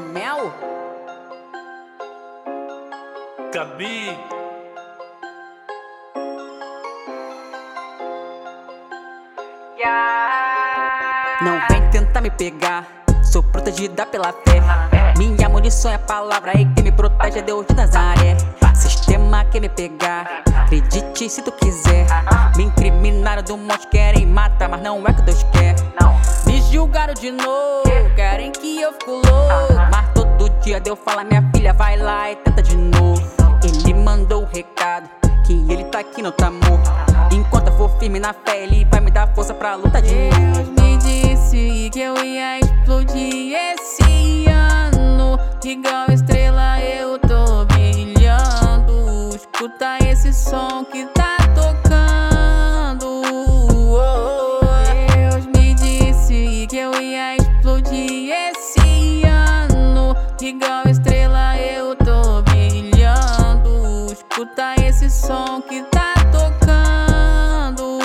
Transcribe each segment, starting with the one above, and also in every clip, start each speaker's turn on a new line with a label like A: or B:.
A: mel?
B: Gabi.
A: Não vem tentar me pegar, sou protegida pela fé. Minha munição é a palavra e quem me protege é Deus de Nazaré. Sistema quer me pegar, acredite se tu quiser. Me incriminaram do monte, querem matar, mas não é que Deus quer. Me julgaram de novo, querem que eu fico louco. Mas todo dia Deus fala, minha filha, vai lá e tenta de novo. Ele mandou o recado, que ele tá aqui, não tá morto. Enquanto eu for firme na fé, ele vai me dar força pra luta de
C: Deus me disse que eu ia explodir esse ano. Igual estrela eu tô brilhando. Escuta esse som que tá Igual estrela eu tô brilhando. Escuta esse som que tá tocando.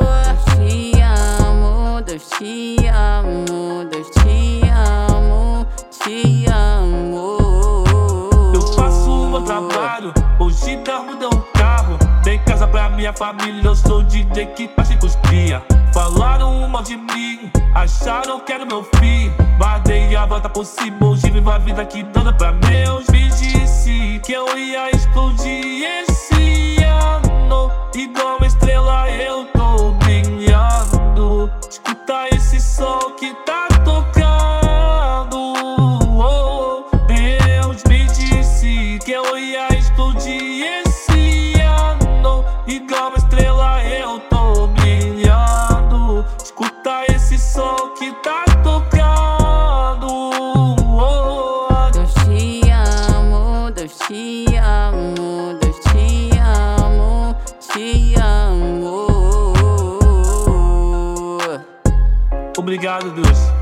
C: Deus te amo, Deus te amo, Deus te amo, te amo.
B: Minha família, eu sou DJ que faz os cria. Falaram mal de mim, acharam que era meu fim. Mas dei a volta por cima, hoje vivo a vida que toda pra meus. Me disse que eu ia explodir Obrigado, Deus.